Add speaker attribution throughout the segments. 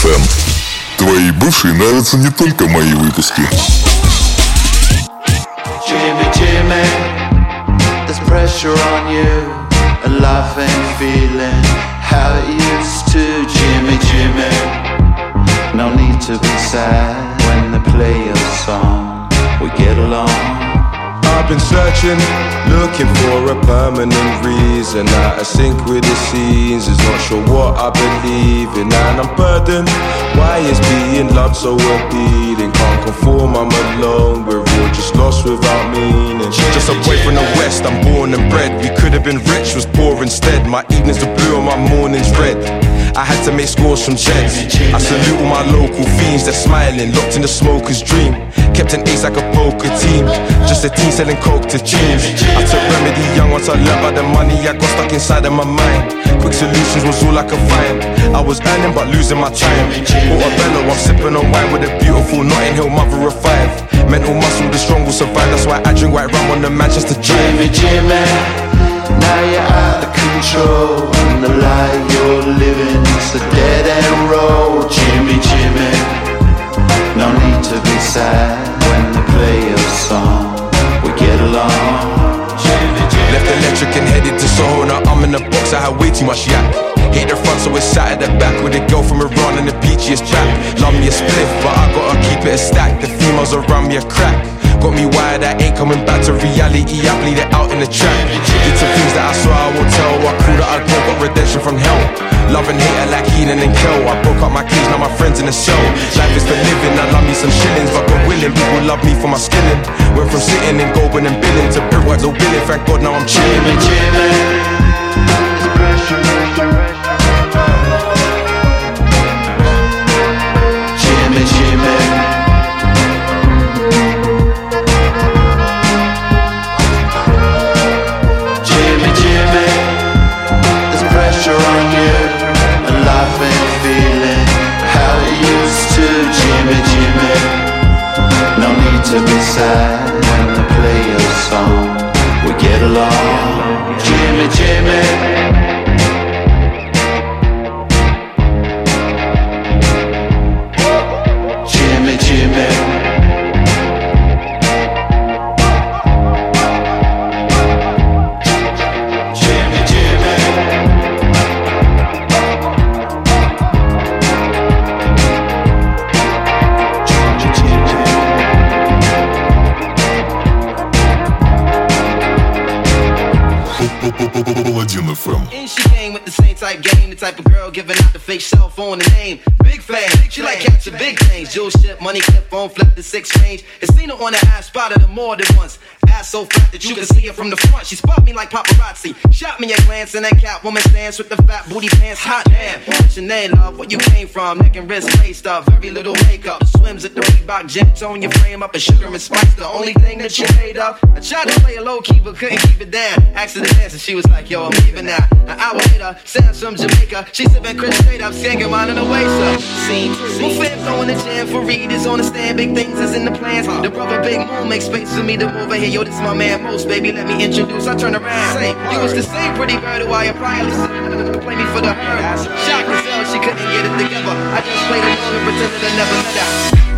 Speaker 1: FM. Твоей бывшей нравятся не только мои выпуски.
Speaker 2: Jimmy, Jimmy, there's pressure on you. A life ain't feeling how it used to. Jimmy, Jimmy, no need to be sad when they play your song. We get along.
Speaker 3: I've been searching, looking for a permanent reason. Out of sync with the is not sure what I believe in, and I'm burdened. Why is being loved so appealing? Can't conform, I'm alone. We're all just lost without meaning. Just away from the west, I'm born and bred. We could have been rich, was poor instead. My evenings are blue and my mornings red. I had to make scores from checks. I salute all my local fiends, they're smiling, locked in the smoker's dream. Kept an ace like a poker team, just a team selling coke to teens. I took remedy young once I learned about the money I got stuck inside of my mind. Quick solutions was all I could find. I was earning but losing my time. Portobello, I'm sipping on wine with a beautiful Notting Hill mother of five. Mental muscle, the strong will survive. That's why I drink white rum on the Manchester
Speaker 2: Jimmy. Jimmy, now you're out of control. And the life you're living is a dead end road. Jimmy, Jimmy, no need to be sad when they play your song. We get along. Jimmy, Jimmy.
Speaker 3: Left electric and headed to Soho. Now I'm in the box, I had way too much yak. Hit the front, so it's sat at the back with a girl from Iran and the peachiest chap. Love me a spliff, but I gotta keep it a stack. The females around me a crack. Got me wired, I ain't coming back to reality. I bleed it out in the track. Did some things that I swear I won't tell. I cool that I go, got redemption from hell. Love and hate like Kenan and Kel. I broke up my cage, now my friends in the cell. Life is for living, I love me some shillings, but God willing, people love me for my skilling. Went from sitting and golden and billing to brickwork, no billing. Thank God now I'm chilling.
Speaker 2: Jimmy, there's to be sad when they play your song. We get along, Jimmy, Jimmy.
Speaker 4: Flip the six range. And seen her on the ass, spotted her more than once. Ass so fat that you can see it from the front. She spot me like paparazzi. Shot me a glance and that Catwoman stance with the fat booty pants. Hot damn. What's your name, love? Where you came from? Neck and wrist laced up. Very little makeup. Swims at the Reebok gym. Tone your frame up and sugar and spice. The only thing that you made up. I tried to play a low key but couldn't keep it down. Asked her to dance and she was like, yo, I'm leaving now. An hour later, Sam's from Jamaica. She sipping Chris straight up, singing mine in the waist up. Scene. Move fam going the jam for readers on the stand. Big things is in the plans. The brother Big Moon makes space for me to move over here. Yo, this my man Most, baby. Let me introduce. I turn around. Say, you was the same pretty bird who I. Listen, play me for the herd. Shocked herself, she couldn't get it together. I just played along and pretended I never met her.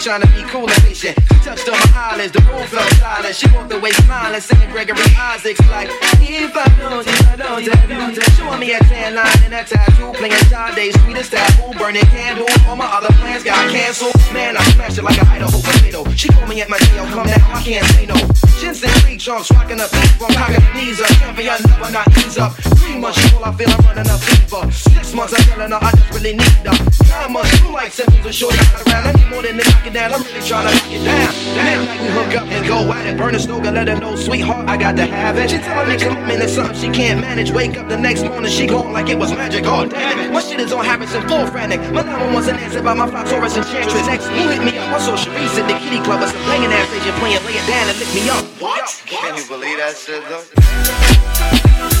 Speaker 4: And trying to be cool and patient. Touched on my eyelids, the room fell silent. She walked away smiling, singing Gregory Isaacs like, If I don't, if I don't, if I don't. Showing me a tan line and a tattoo, playing Sade, sweetest taboo, burning candle. Tree rocking up cocking the knees up. Champion, never not ease up. Three months, all I feel I'm running up fever. Six months, I'm telling her I just really need her. Nine months, blue light symptoms and shorty got around. I need more than to knock it down. I'm really trying to knock it down. Next night we hook up and go at it. Burn a and let her know, sweetheart, I got to have it. She tell me commitment is something she can't manage. Wake up the next morning, she gone like it was magic. Oh damn it, my shit is on Harrison, full frantic. My number one's an answer by my fly Taurus enchantress. Next, who hit me up? I saw Sharice at the kitty club. It's a banging ass agent playing, lay it down and lick me up. What?
Speaker 2: Can you believe that shit though?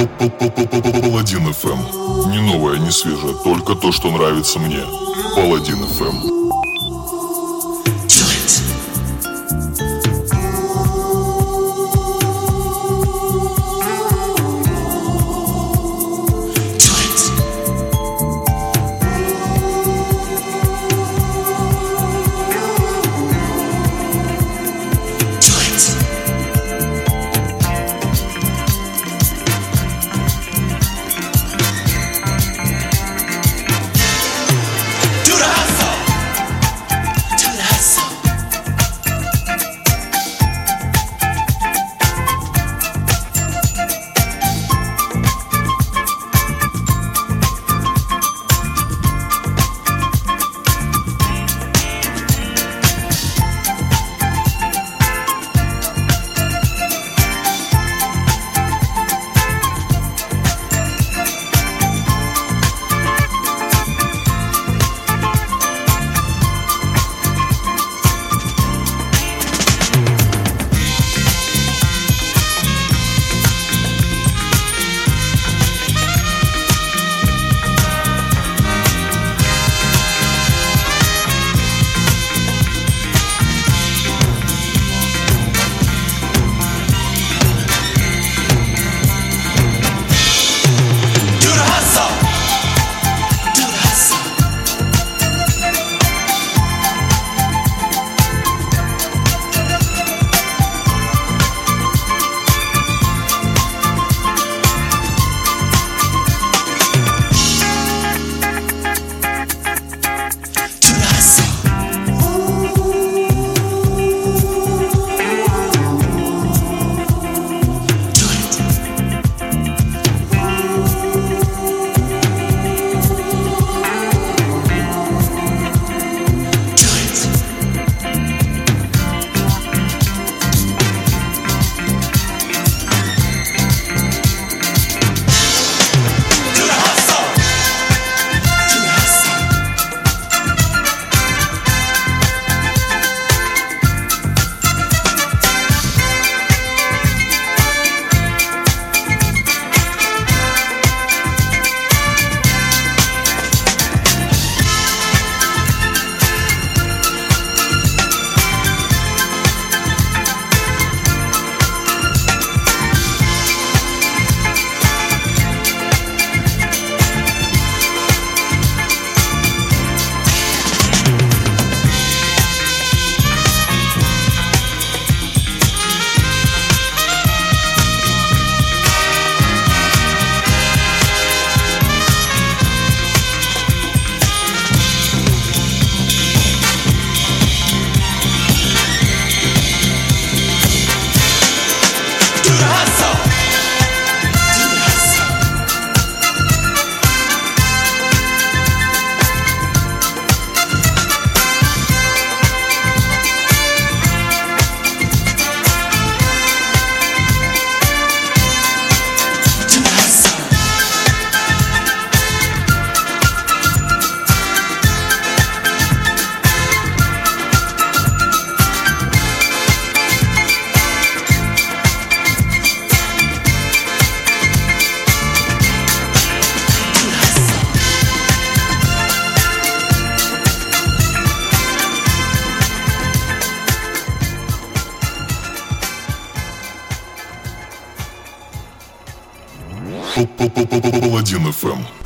Speaker 1: Паладин ФМ. Не новое, не свежее, только то, что нравится мне. Паладин ФМ. Паладин FM.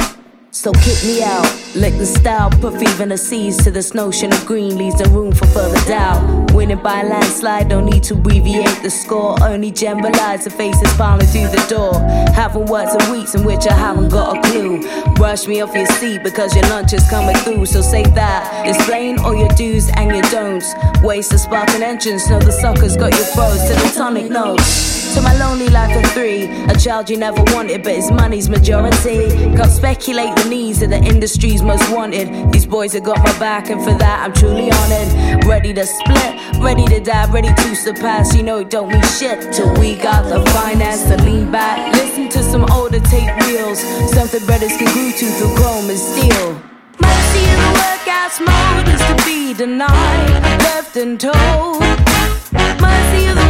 Speaker 5: So kick me out, lick the style, put fever in the seas to this notion of green leaves no room for further doubt. Winning by a landslide, don't need to abbreviate the score, only generalize the faces finally through the door. Having words of weeks in which I haven't got a clue. Brush me off your seat because your lunch is coming through, so say that. Explain all your do's and your don'ts. Waste the spark and entrance, know the suckers got your froze to the tonic notes. To my lonely life of three, a child you never wanted, but his money's majority. Can't speculate the needs of the industry's most wanted. These boys have got my back, and for that I'm truly honored. Ready to split, ready to die, ready to surpass. You know it don't mean shit till we got the finance to lean back. Listen to some older tape reels, something brothers can glue to through chrome and steel. Mercy in the workouts mode is to be denied, left and told. Mercy the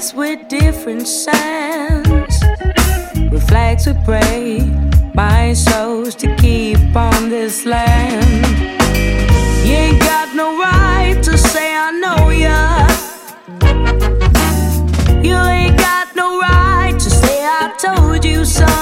Speaker 5: ways with different sands. With flags we pray, my souls to keep on this land. You ain't got no right to say I know ya. You ain't got no right to say I told you, son.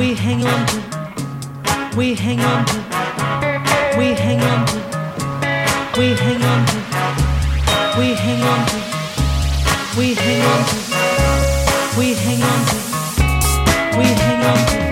Speaker 5: We
Speaker 6: hang on to. We hang on to. We hang on to. We hang on to. We hang on to. We hang on to. We hang on to. We hang on to.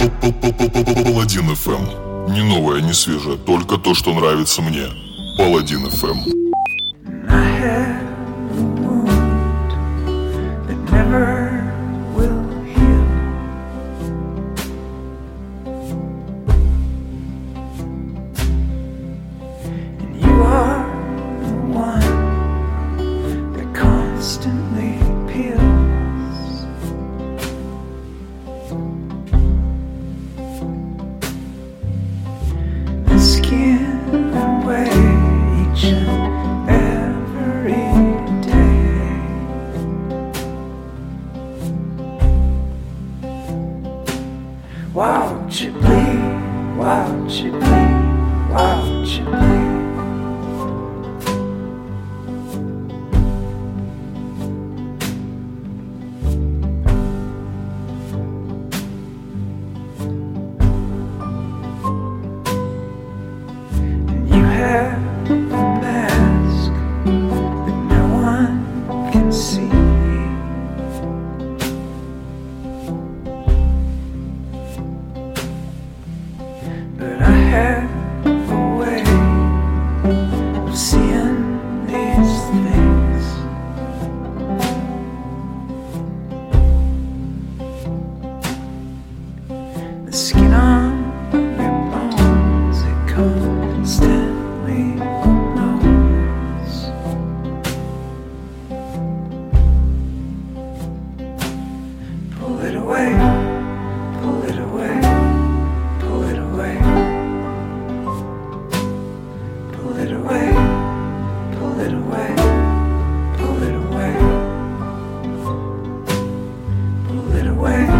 Speaker 1: Паладин FM.
Speaker 7: Эм. Не
Speaker 1: новое, не свежее, только то, что нравится мне. Паладин FM.
Speaker 8: Эм. Never away.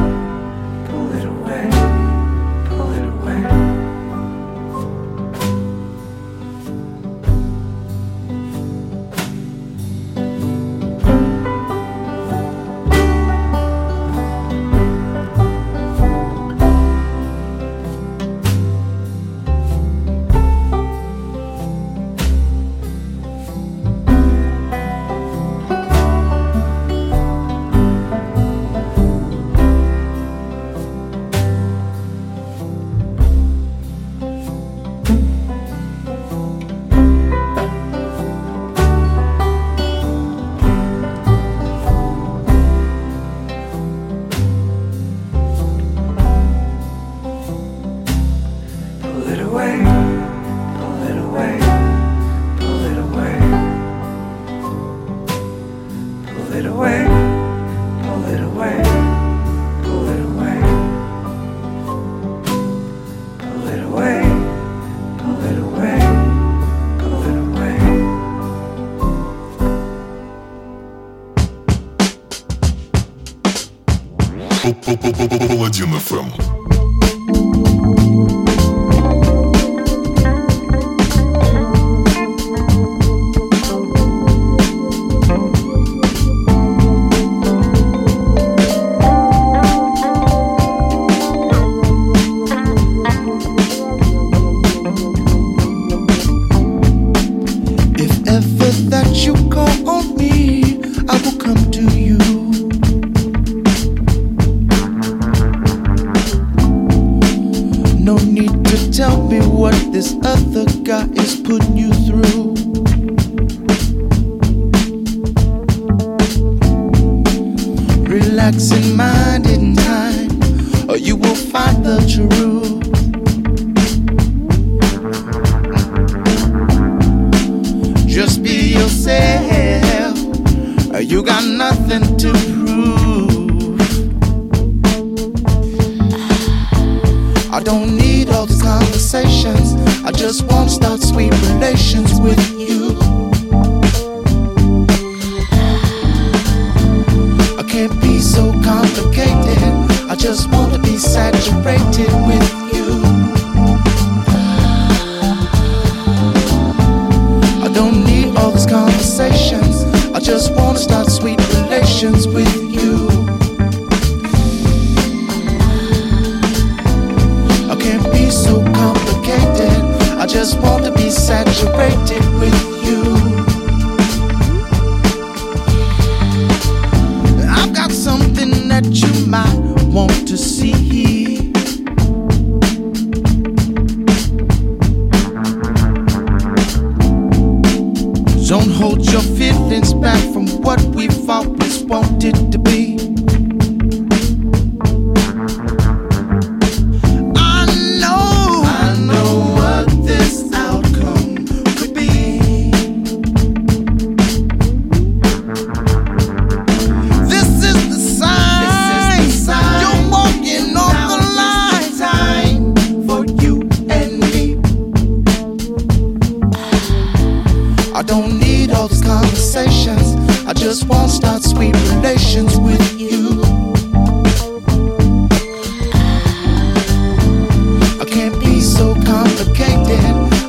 Speaker 8: FM. Jackson.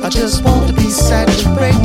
Speaker 8: I just want to be
Speaker 9: saturated.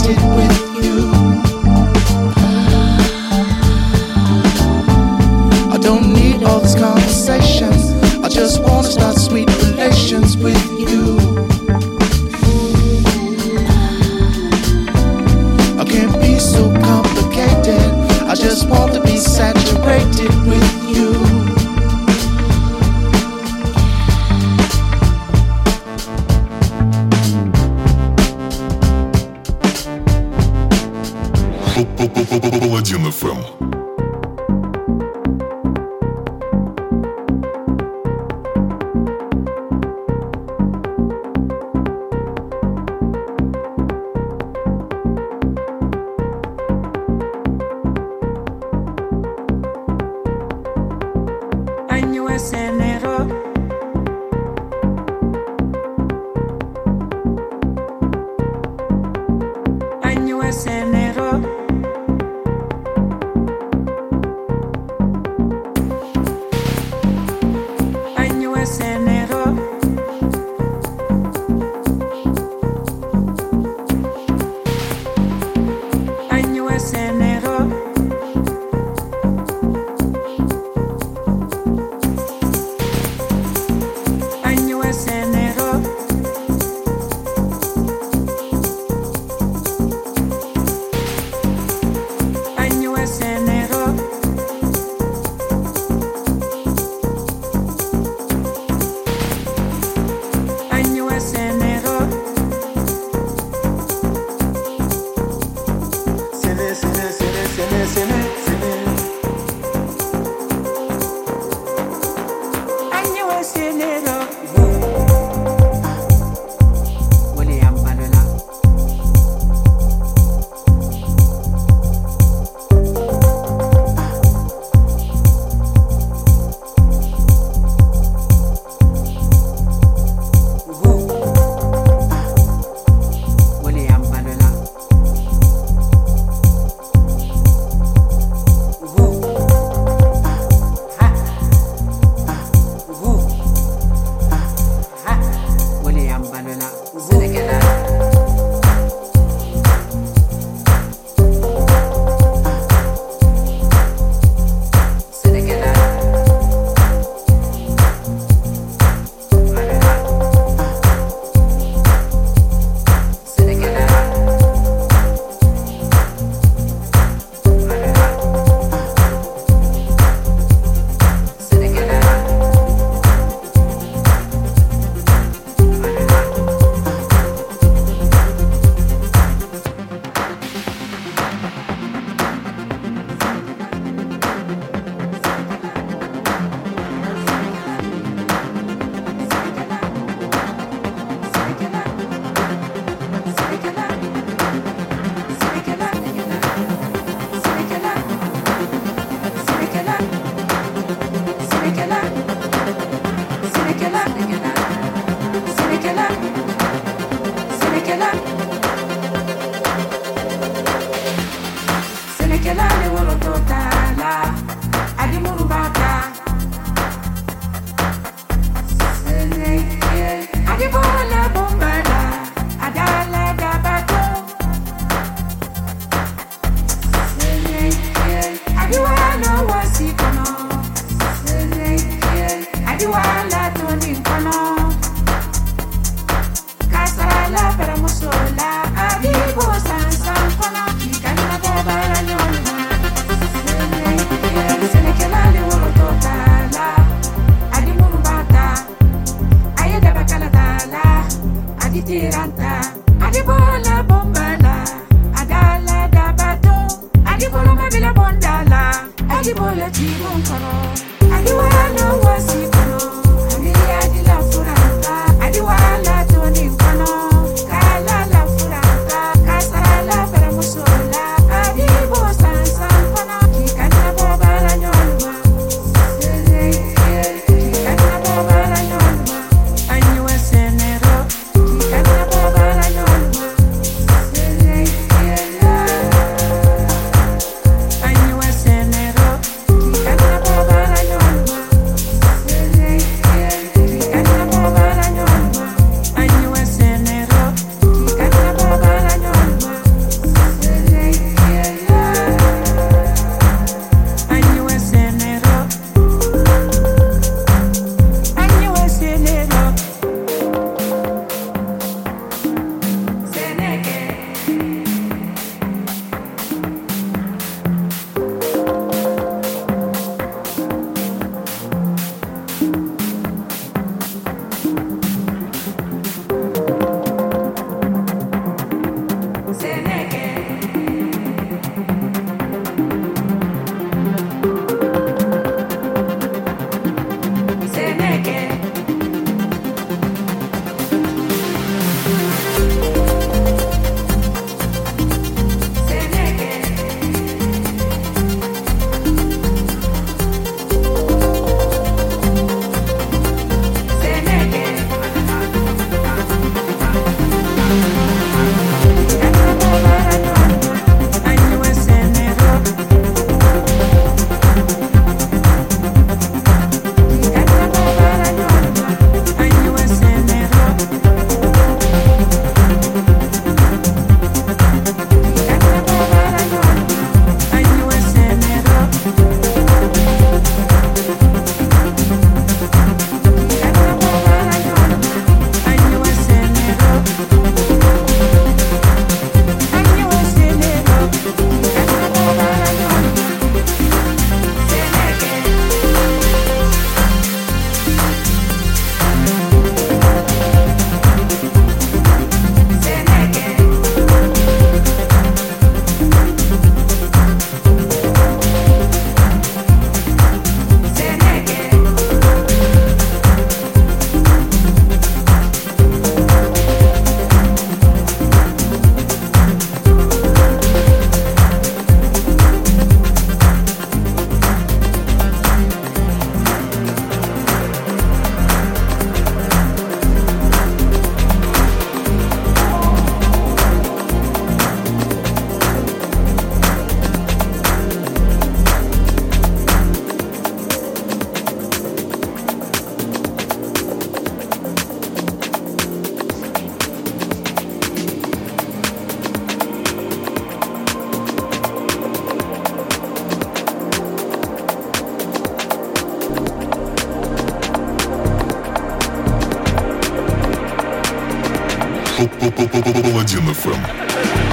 Speaker 10: Паладин
Speaker 11: ФМ.